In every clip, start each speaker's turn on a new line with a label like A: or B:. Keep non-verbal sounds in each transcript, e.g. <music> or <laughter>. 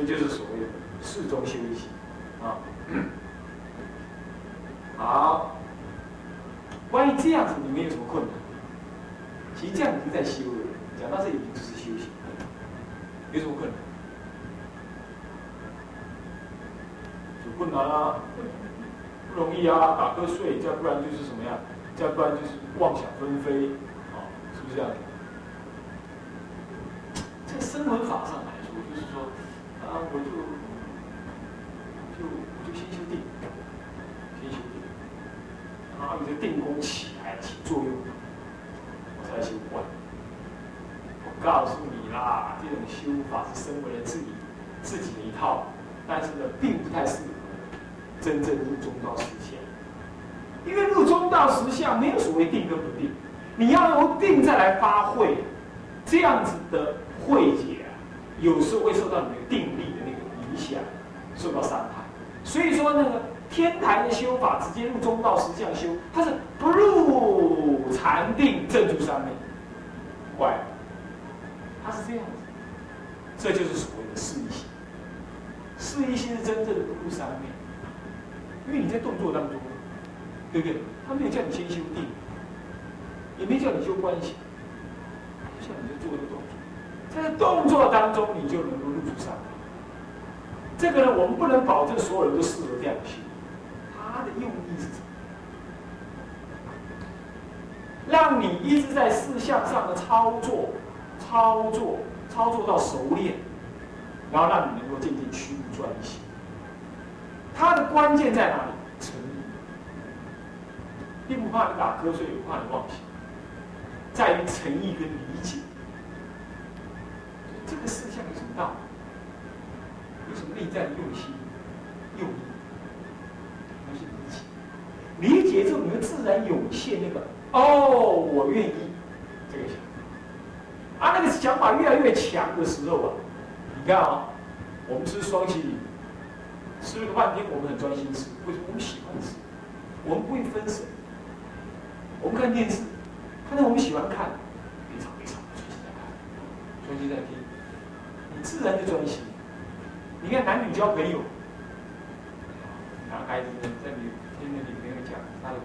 A: 这就是所谓的四中修行啊。好，关于这样子，你们有什么困难？其实这样已经在修了，讲到这已经就是修行，有什么困难？有困难啊，不容易啊，打瞌睡，再不然就是什么样？再不然就是妄想纷飞，啊，是不是这样？在生文法上，啊，我就就我就先修定。先修定，然后，你的定功起来起作用，我才修观。我告诉你啦，这种修法是身为了自己自己的一套，但是呢，并不太适合真正入中道实相。因为入中道实相没有所谓定跟不定，你要由定再来发挥，这样子的慧解，有时候会受到你的定，受到伤害。所以说那个。天台的修法直接入中道实相修，它是不入禅定正住三昧，怪，它是这样子，这就是所谓的四一心。四一心是真正的不入三昧，因为你在动作当中，对不对？他没有叫你先修定，也没叫你修关系，叫你就做一个动作，在动作当中你就能够入住三昧。这个呢，我们不能保证所有人都适合这样修。他的用意是什么？让你一直在事项上的操作、操作、操作到熟练，然后让你能够渐渐趋于专心。它的关键在哪里？诚意，并不怕你打瞌睡，也不怕你忘记，在于诚意跟理解。这个事项有什么道理？内在的用心、用意？理解理解之后，你会自然涌现那个哦，我愿意这个想法。啊，那个想法越来越强的时候啊，你看啊，我们吃双喜饼，吃了半天，我们很专心吃，为什么？我们喜欢吃，我们不会分神。我们看电视，看到我们喜欢看，非常非常专心在看，专心在听，你自然就专心。你看男女交朋友，男孩子在女。听着女朋友讲，他的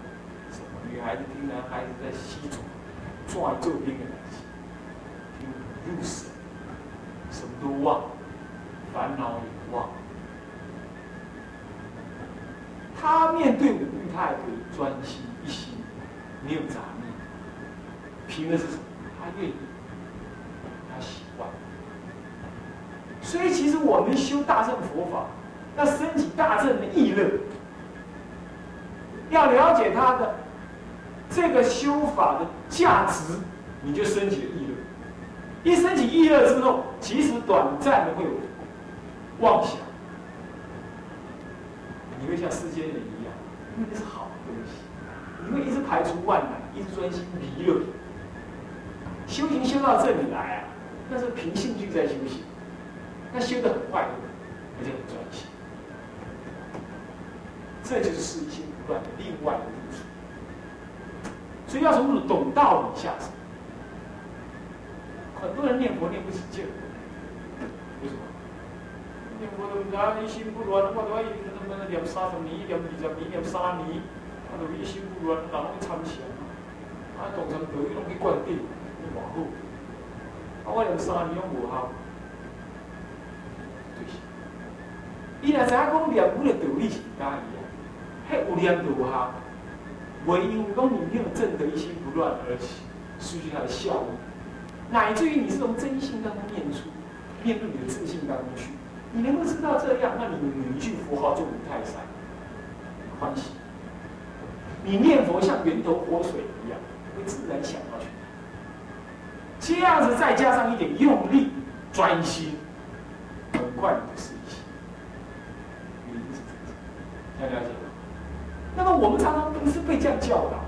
A: 什么？女孩子听男孩子在吸毒、抓周边的东西，听入神，什么都忘，烦恼也忘。他面对五欲，他还可以专心一心，没有杂念。凭的是什么？他愿意，他喜欢。所以，其实我们修大乘佛法，要升起大乘的意乐。要了解他的这个修法的价值，你就升起了意乐。一升起意乐之后，其实短暂的会有妄想，你会像世间人一样，因为那是好东西，你会一直排除万难，一直专心离乐。修行修到这里来啊，那是凭兴趣在修行，那修得很快乐，而且很专心。这就是世心不断的另外的路处，所以要从懂道理下手。很多人念佛念不起劲，为什么？念佛都啊一心不乱，我都一他妈的念三十年、念二十年、念三年，他都一心不乱，哪能参禅啊？啊，动成道，伊拢去灌顶，你偌好。啊，我念三年拢无效，就是。伊若知影讲念佛的道理是假伊。嘿，无念度哈，唯因讲你没有正得一心不乱而起，失去它的效益，乃至于你是从真心当中念出，念入你的自信当中去，你能够知道这样，那你的每一句佛号就如泰山，欢喜。你念佛像源头活水一样，会自然想到去。这样子再加上一点用力、专心，很快你就事情。原因是这样，要了解。那么我们常常不是被这样教导，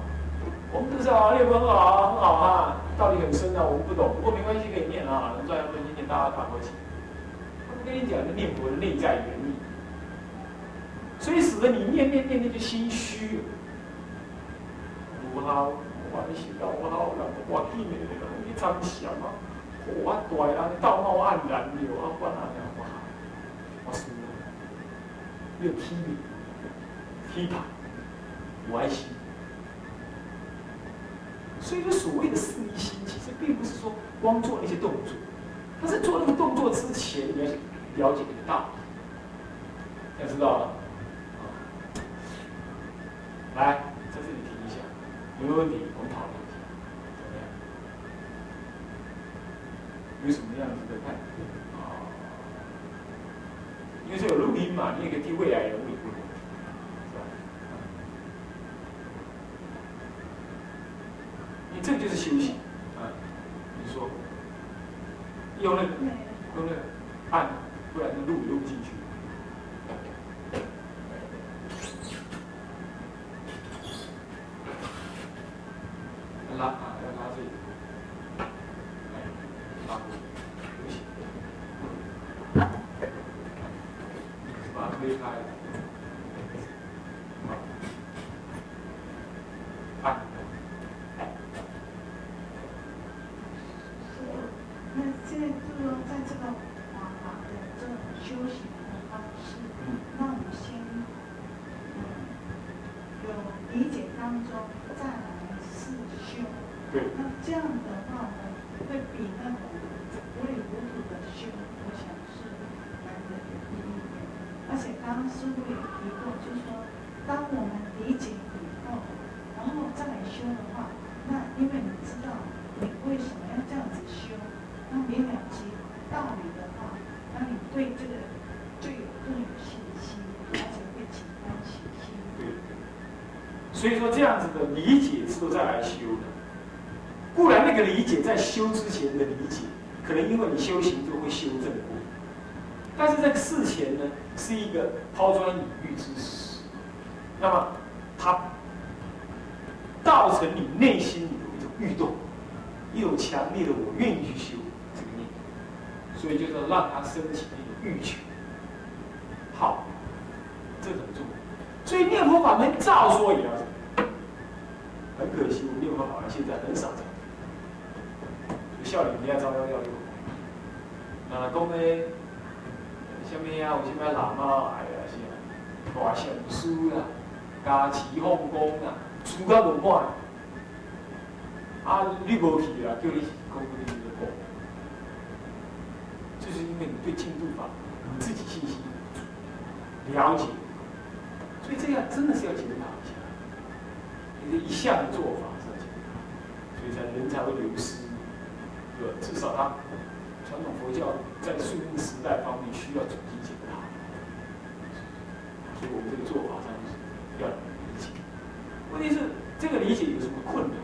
A: 我们都是啊，念佛很好啊，很好啊，道理很深啊，我们不懂，不过没关系，可以念啊，能赚一分钱，大家打过去。他不跟你讲的念佛的内在原理，所以使得你念念念念就心虚了。不好，我你心到不好，那我见面你参想啊，我大啊，道貌岸然了，啊，不然不好。我输了，又踢你，踢他，我爱心。所以说，所谓的四一心，其实并不是说光做那些动作，他是做那个动作之前，你要了解得到，要知道了。来，在这里停一下，有没有问题？我们讨论一下，怎么样？有什么样子的看啊？因为这有录音嘛，你也可以替未来人这就是修行，啊，你说，用那个，用那个按，不然那录录不进去。拉啊，要拉这里，哎，拉过去，不行，把它推开。所以说，这样子的理解之后再来修的，固然那个理解在修之前的理解，可能因为你修行就会修正过，但是这个事前呢，是一个抛砖引玉之时，那么它造成你内心里的一种欲动，一种强烈的我愿意去修这个念，所以就是让它升起那种欲求。好，这很重要。所以念佛法门照说也要。很可惜，我们念佛好像现在很少这样。笑脸你要招幺幺六。那讲呢，什么啊？有什么喇嘛哎呀，是啊，大上师啦，加持奉公啦，出家文化。啊，你无去啦，叫你讲不定就讲。就是因为你对净土法你自己信心了解，所以这样真的是要检讨。一下向的做法是这样，所以才人才会流失，对吧？至少他传统佛教在顺应时代方面需要重新检查，所以我们这个做法上是要理解。问题是这个理解有什么困难？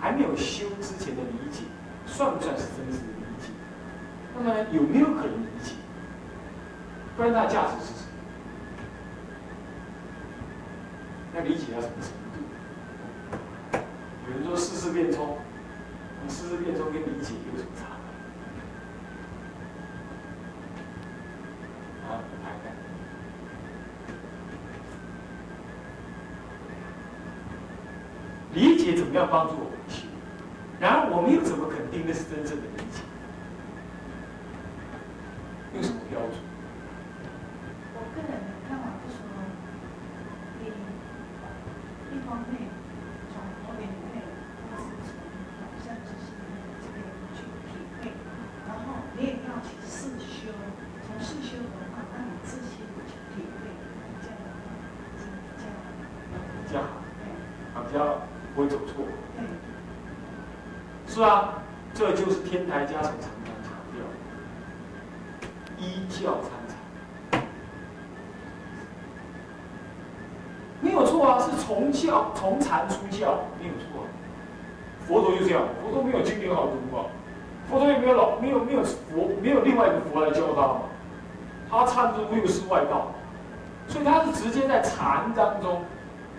A: 还没有修之前的理解，算不算是真实的理解？那么有没有可能理解？不然它的价值是什么？要理解到什么程度？有人说四事变通，你四事变通跟理解有什么差？理解怎么样帮助我们去？然而我们又怎么肯定那是真正的理解？用什么标准？我个人不会走错。是啊，这就是天台家常常强调，依教参禅，没有错啊，是从教从禅出教，没有错。佛陀就这样，佛陀没有经典好读嘛，佛陀也没有老没有没有佛没有另外一个佛来教他嘛，他参是六师外道，所以他是直接在禅当中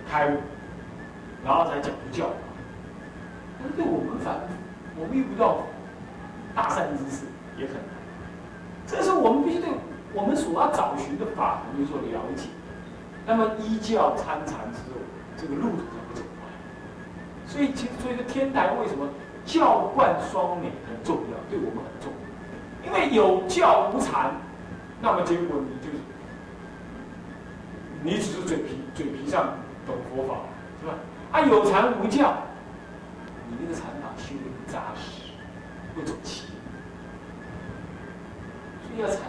A: 开悟，然后才讲教。但是对我们反。我们遇不到大善之事也很难，这是我们必须对我们所要找寻的法门有所了解。那么依教参禅之后，这个路途才会走。所以，其实所以说天台为什么教贯双美很重要，对我们很重要。因为有教无禅，那么结果你就你只是嘴皮嘴皮上懂佛法，是吧？啊，有禅无教，你那个禅法修的不扎实，不走齐，所以要禅，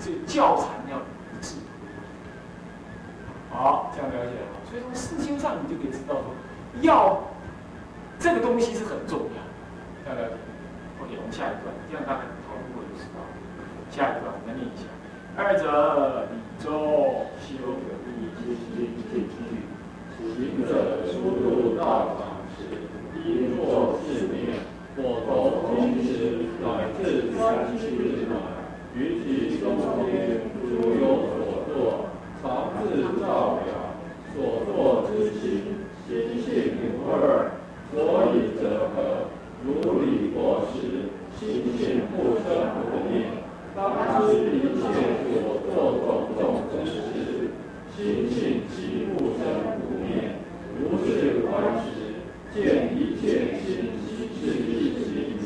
A: 这教禅要一致。好，这样了解了？所以从四修上，你就可以知道说，要这个东西是很重要。这样了解？OK，我们下一段，这样大概讨论过就知道。下一段我们念一下：二者理中修理心进去，行者出入道场时，应作四念：我从今时乃至三七日满，于其中间诸有所作。常自照表，所作之心，心性不二。所以者何？如理过时，心性不生不灭。当知一切所作种种之事，心性即不生不灭。如是观时，见一切心是一心，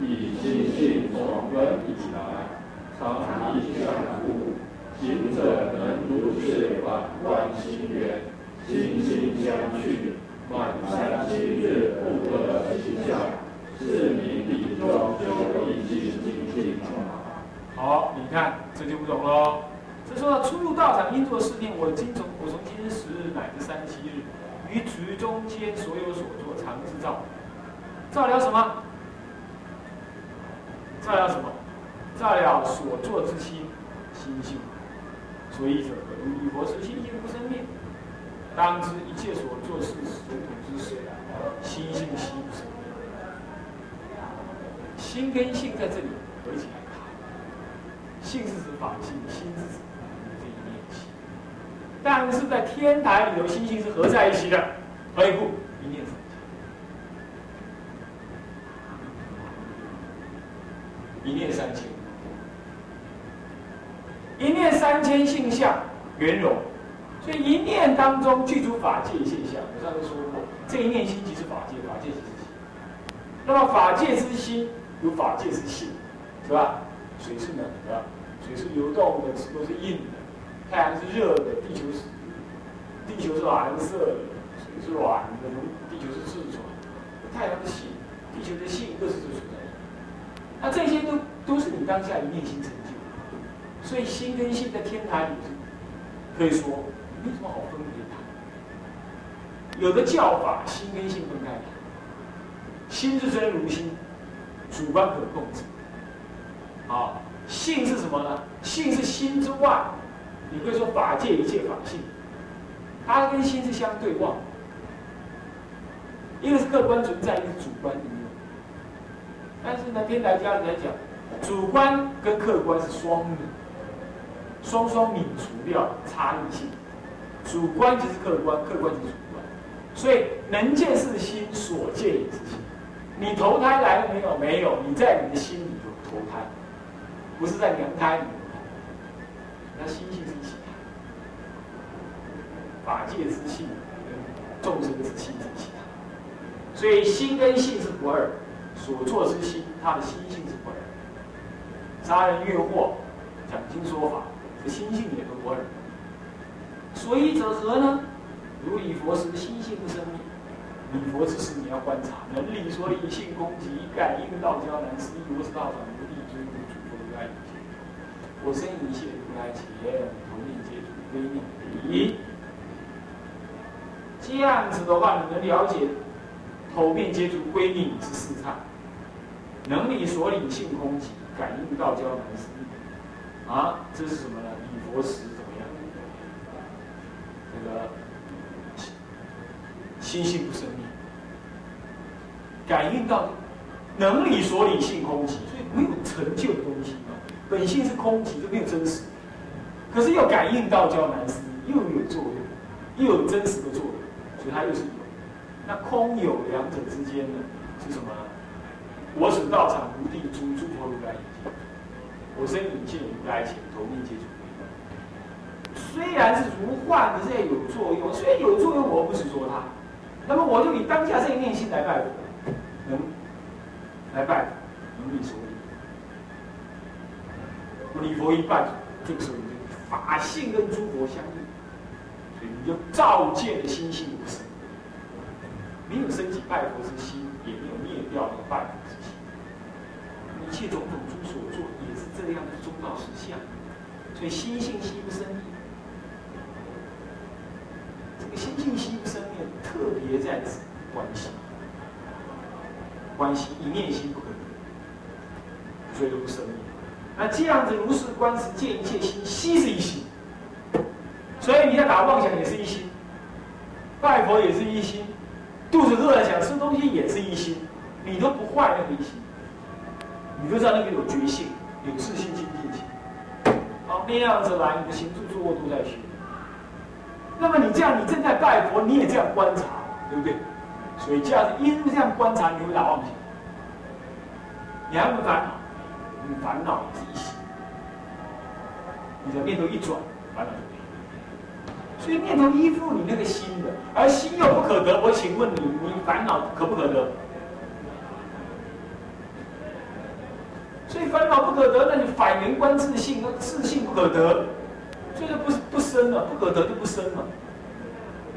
A: 以心性从根以来，常一相互。行者能如是反观心缘，心心相续，满三七日不得其相，好，你看这就不懂喽。这说出入道场应作四念：我今从我从今日十日乃至三七日，于局中间所有所作常自照。照了什么？照了什么？照了所作之心，心性。所以者，如佛是心性不生灭，当知一切所作事所统之事，心性心生。心跟性在这里合起来谈，性是指法性，心是指这一念心。但是在天台里头，心性是合在一起的，何以故？一念三千，一念三千。一念三千性相圆融，所以一念当中具足法界现象。我上次说过，这一念心即是法界，法界即是心。那么法界之心有法界是性，是吧？水是冷的，水是流动的，都是硬的；太阳是热的，地球是地球是蓝色的，水是软的，地球是自转。太阳是性，地球的性，各是存在的。那这些都都是你当下一念心成就。所以心跟性在天台里可以说没什么好分别的。有的教法心跟性分开，心是真如心，主观可控制。啊，性是什么呢？性是心之外，你可以说法界一切法性，它跟心是相对望。一个是客观存在，一个是主观应用。但是呢，天台家人来讲，主观跟客观是双面。双双泯除掉差异性，主观即是客观，客观即是主观，所以能见是心，所见也是心。你投胎来了没有？没有，你在你的心里头投胎，不是在娘胎里。那心性是一起的，法界之性众生之性是一起的，所以心跟性是不二，所作之心，他的心性是不二。杀人越货，讲经说法。这心性也是不二，所以者何呢？如理佛时，心性不生灭。理佛之时，你要观察，能理所理性空寂，感应道交难思议，我是道场无地追无主，佛如来一切。我生一切如来前，同命皆主归命理。这样子的话，你能了解头面接触归命之四差，能理所理性空寂，感应道交难思议。啊，这是什么呢？礼佛时怎么样？那个心性不生灭，感应到能理所理性空寂，所以没有成就的东西。本性是空寂，就没有真实。可是又感应到叫难思，又有作用，又有真实的作用，所以它又是有。那空有两者之间呢，是什么？我使道场无地诸诸佛如来已见，我生引见如来前，头面接触。虽然是如幻，可是也有作用。虽然有作用，我不是说它。那么我就以当下这一念心来拜佛，能来拜佛，如理所理。礼佛一拜，这个时候你就法性跟诸佛相应，所以你就照见了心性无生，没有升起拜佛之心，也没有灭掉那个拜佛之心。一切种种诸所作，也是这样的中道实相。所以心性心不生灭，这个心性心不生灭，特别在此关系，关系一念心不可得，所以都不生灭。那这样子如是观时，见一切心，悉是一心。所以你在打妄想也是一心，拜佛也是一心，肚子饿了想吃东西也是一心，你都不坏那个一心，你就知道那个有觉性，有自信心。好那样子来，你的行住坐卧都在学。那么你这样，你正在拜佛，你也这样观察，对不对？所以这样子一路这样观察，你会打妄想。你还会烦恼？你烦恼也是一心。你的念头一转，烦恼就没有。所以念头依附你那个心的，而心又不可得。我请问你，你烦恼可不可得？所以烦恼不可得，那你反缘观自性，那自性不可得，所以就不不生了，不可得就不生了。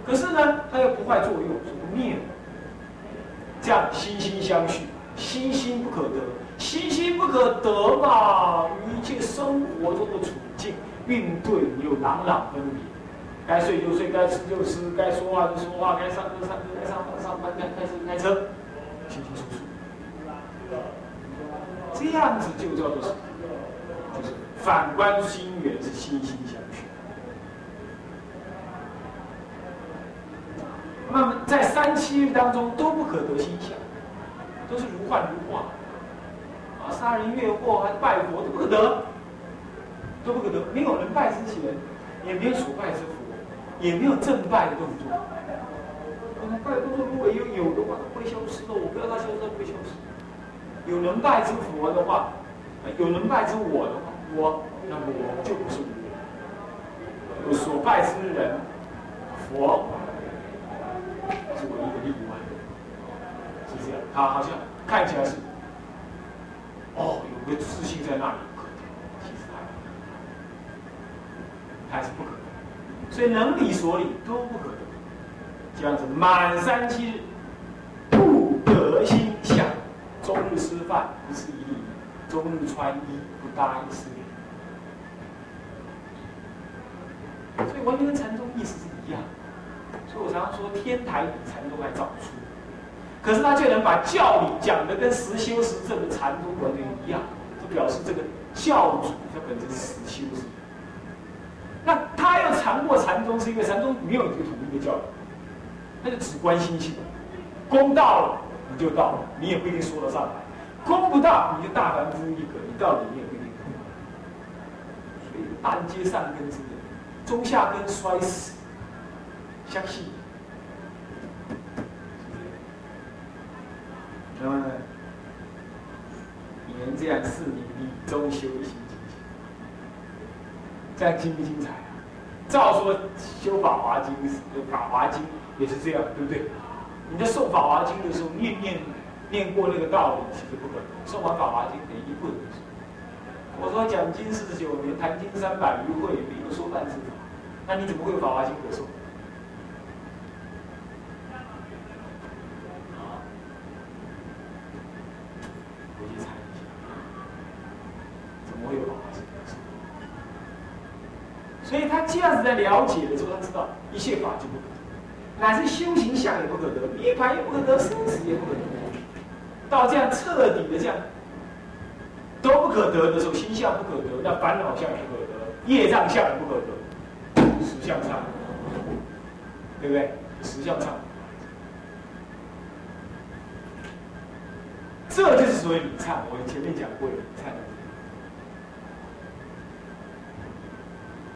A: 可是呢，它又不坏作用，不灭。这样心心相续，心心不可得，心心不可得嘛，一切生活中的处境运对又朗朗分明，该睡就睡，该吃就吃，该说话就说话，该上课上课，该上班上班，该开车开车，清清楚楚。这样子就叫做什么？反观心缘是心心相续。那么在三七日当中都不可得心想，都是如幻如化。啊，杀人越货还拜佛都不可得，都不可得。没有人拜之前，也没有所拜之佛，也没有正拜的动作。那么拜动作如果有有的话，它会消失的。我不要它消失，它不会消失。有人拜之佛的话，有人拜之我的话，我那么我就不是我。所拜之人，佛是唯一个例外，是这样。他好像看起来是，哦，有个自信在那里，其实还是不可能。所以能理所理都不可能。这样子满三七日，不得心相。终日吃饭不是一粒，中日穿衣不搭一丝所以完全跟禅宗意思是一样。所以我常常说，天台比禅宗还早出，可是他却能把教理讲的跟实修实证的禅宗完全一样，就表示这个教主他本身是实修实。那他要尝过禅宗，是因为禅宗没有这个统一的教理，他就只关心性，公道了。你就到了，你也不一定说得上来。攻不到，你就大凡夫一个，你到底你也不一定。所以半阶上根之人，中下根衰死，相信。那么，你们这样四年理中修行精进，这样精不精彩啊？照说修法华经，法华经也是这样，对不对？你在诵《法华经》的时候，念念念过那个道理，其实不可能。诵完《法华经》，等一不能。我说讲经四十九年，谈经三百余会，没有说半字法，那你怎么会有《法华经》可诵？回去查一下，怎么会有《法华经》？所以他这样子在了解的时候，他知道一切法就不可得。乃至修行相也不可得，涅盘也不可得，生死也不可得。到这样彻底的这样都不可得的时候，心相不可得，那烦恼相也不可得，业障相也不可得，实相差，对不对？实相差，这就是所谓理忏。我前面讲过的理忏，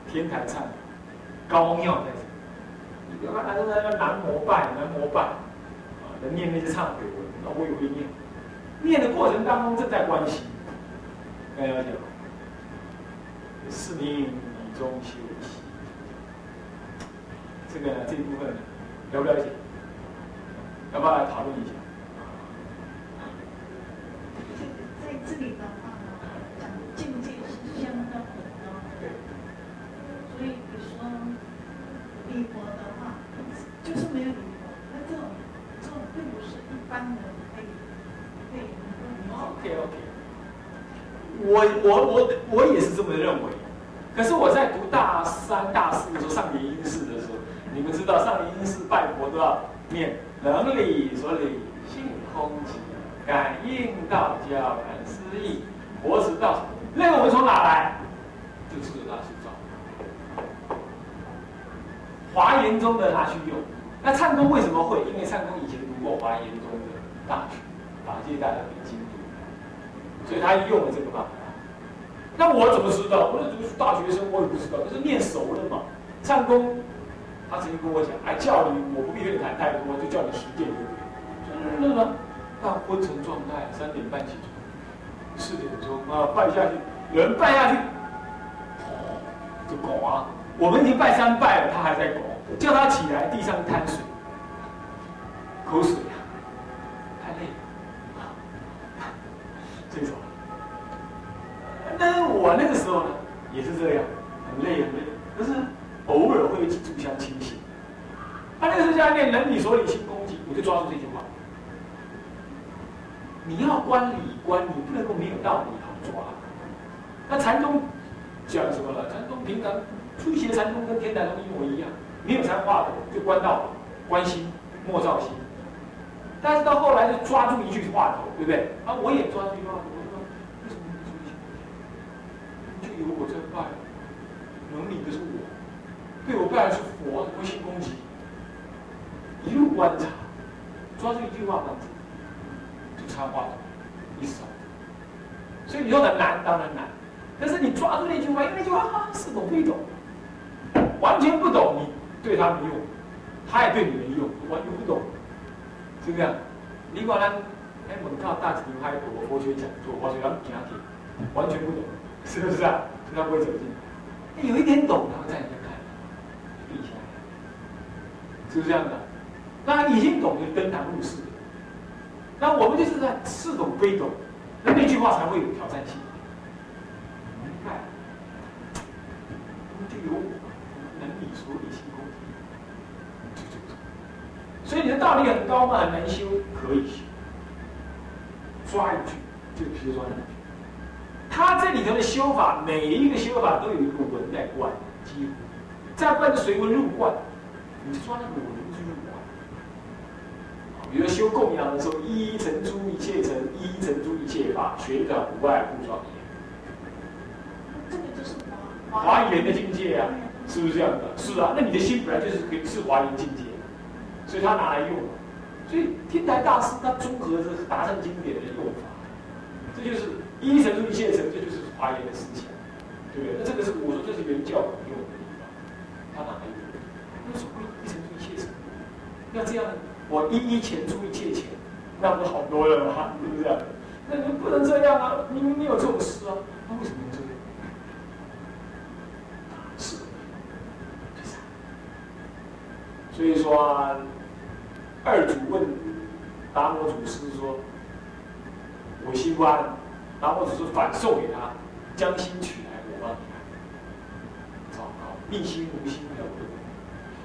A: 天台忏，高妙在这。有看，他都在那南摩拜，南摩拜，啊，在念那些忏悔文，那我也会念。念的过程当中正在关心，大家了解吗？是名以中修习，这个这一部分了不了解？要不要来讨论一下？
B: 这里的话，讲境界是相当的高。
A: 对。
B: 所以，比如说，弥佛的话，就是没有弥陀，那这种这种并不是一般
A: 的。我我我我也是这么认为。可是我在读大三、大四的时候上联因式的时候，你们知道上联因式拜佛都要念能理所理性空寂，感应道交感思意，活持道。那个我们从哪来？就这个大师造。华严中的拿去用。那唱功为什么会？因为唱功以前读过华严中的大学，法界大的北京读，所以他用了这个办法。那我怎么知道？我那读大学生，我也不知道。就是念熟了嘛，唱功，他曾经跟我讲，哎，叫你我不必跟你谈太多，就叫你实践就可以。真的，到昏沉状态，三点半起床，四点钟啊拜下去，有人拜下去，就拱啊。我们已经拜三拜了，他还在拱，叫他起来，地上一滩水，口水啊，太累了 <laughs> 啊，这种。我那个时候呢，也是这样，很累很累，可是偶尔会主相清醒。他那个时候在念“人理所理心恭敬”，我就抓住这句话：你要观理观，你不能够没有道理好抓。那禅宗讲什么了？禅宗平常初学禅宗跟天台宗一模一样，没有禅话的就观道，观心莫造心。但是到后来就抓住一句话头，对不对？啊，我也抓住一句话头。有我在拜，能理的是我，对我拜的是佛，不信攻击。一路观察，抓住一句话，就插话了，一扫。所以你说很难，当然难。但是你抓住那句话，因为那句话似懂非懂，完全不懂，你对他没用，他也对你没用，完全不懂，是不是？你管他，哎，门靠大慈大悲佛佛学讲座，我随他听他听，完全不懂。<laughs> 是不是啊？他不会走进来，有一点懂，他会站起来看，闭起来，是不是这样的？那已经懂就登堂入室。那我们就是在似懂非懂，那那句话才会有挑战性。明白？就有能理所理心功，就这种。所以你的道理很高嘛，很难修，可以修。抓一句，就比如说。他这里头的修法，每一个修法都有一个文在观，几乎再不然就随文入观，你就抓那个文去入观。比如修供养的时候，一一成诸一切成，一一成诸一切法，学转不外不庄严。
B: 这个就是
A: 华华严的境界啊，是不是这样的？是啊，那你的心本来就是可以是华严境界，所以他拿来用。所以天台大师他综合这达成经典的用法，这就是。一成入一切成，这就是华严的事情，对不对？那这个是我说这是原教用的地方，他哪来的？为什么会一成入一切成？那这样，我一一钱出一切钱，那不好多了吗？是不是？那你不能这样啊！你你有这种事啊？那为什么要这样？是，所以说，啊二祖问达摩祖师说：“我希望。”然后只是反送给他，将心取来，我帮你看。糟糕，一心无心了不得。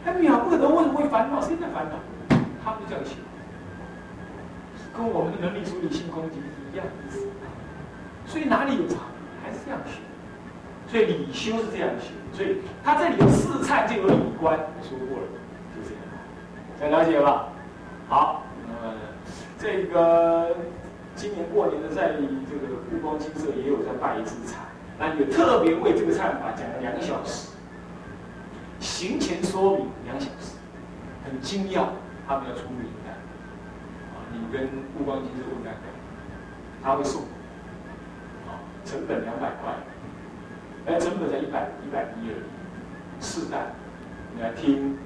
A: 他秒不可能为什么会烦恼？谁在烦恼？他们这样写，跟我们的能力处理性空寂一样意思。所以哪里有差还是这样学。所以理修是这样学。所以他这里有四忏就有理观，我说过了，就这样。再了解吧。好，那么这个。今年过年的在这个故光金色也有在拜一次忏，那也特别为这个忏法讲了两小时，行前说明两小时，很精要，他们要出名的，啊，你跟故光金色问看，他会送，啊，成本两百块，哎，成本才一百一百一而已，试戴，你来听，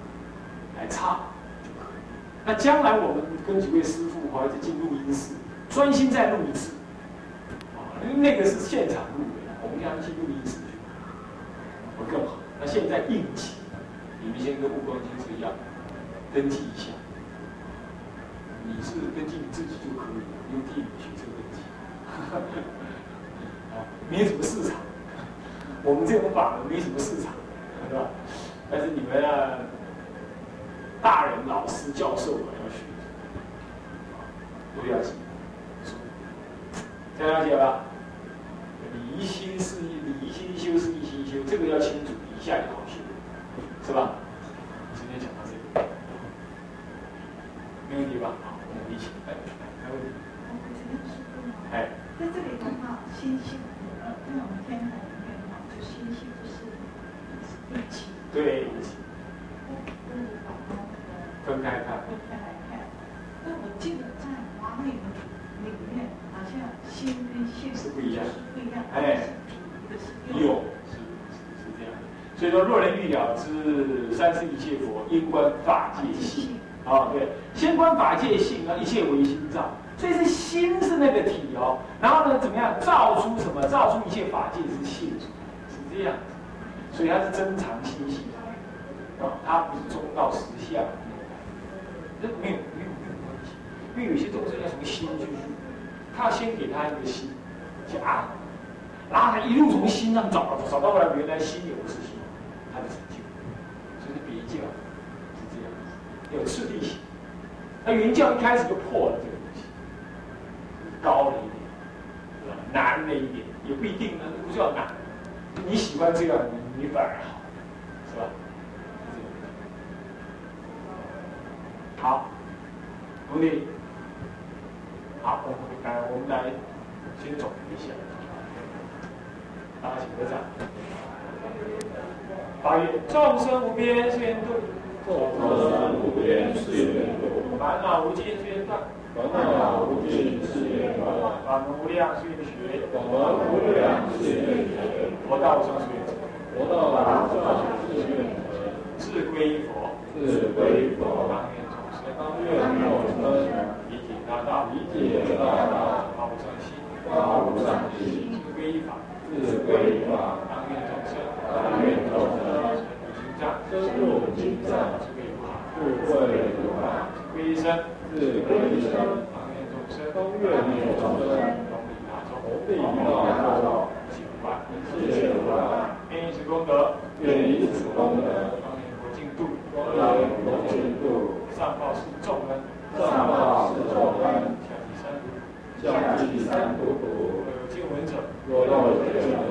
A: 来唱就可以。那将来我们跟几位师傅或者进录音室。专心再录一次，啊，因为那个是现场录的，我们要去录一次，会更好。那现在应急，你们先跟护光先生一样，登记一下。你是登记你自己就可以，用地理学车登记，啊，<laughs> 没什么市场。我们这种法门没什么市场，是吧？但是你们啊，大人、老师、教授们要学，都要记。这样了解吧？离心是离心修是一心修，这个要清楚，一下就好修，是吧？今天讲到这里，没问题吧？好，我们一起来，没问题。
B: 哎，在这里的话，星星，呃，在我们天台里面哈，就星星是一起。
A: 对，一起。分开看。是不一样。
B: 是不一样。
A: 哎。有，是是是这样。所以说，若人欲了知三世一切佛，应观法界性。啊，对，先观法界性啊，一切唯心造。所以是心是那个体哦。然后呢，怎么样造出什么？造出一切法界之性，是这样。所以它是增长心性。啊，它不是中道实相。这没有没有没有关系，因为有些众生要从心去，他要先给他一个心，去安，然后他一路从心上找，找到了原来心也不是心，他就成就，所以是别教是这样，有次第性。那原教一开始就破了这个东西，高了一点，难了一点，也不一定呢，不叫难，你喜欢这样，你你反而好，是吧？好，徒弟，好，我们来，我们来先总结一下。大家请合掌。八月，众生无边誓愿度，
C: 众生无边誓愿度，
A: 烦恼无尽誓愿断，
C: 烦恼无尽誓愿断，
A: 法门无量誓愿学，
C: 法门无量誓愿学，
A: 佛道无上誓愿成，
C: 佛道无上誓愿成，
A: 自归佛，
C: 自归佛。当愿众生
A: 理解大道，
C: 理解大道，
A: 发无上心，
C: 发无上心，
A: 自归依法，
C: 自归依法。
A: 当愿众生，
C: 当愿众生
A: 深入经藏，
C: 深入经藏，
A: 智慧如海，
C: 智慧如海，
A: 自归一生，
C: 自归一生。
A: 当愿众生，
C: 当愿众生
A: 同理大众，一切无碍，
C: 一切无碍。
A: 愿以此功德，
C: 愿以此功德，
A: 当愿佛净土，
C: 当愿佛净土。
A: 上报四重恩，
C: 上报四重恩，
A: 下济三
C: 途苦。
A: 若有见闻者，
C: 若有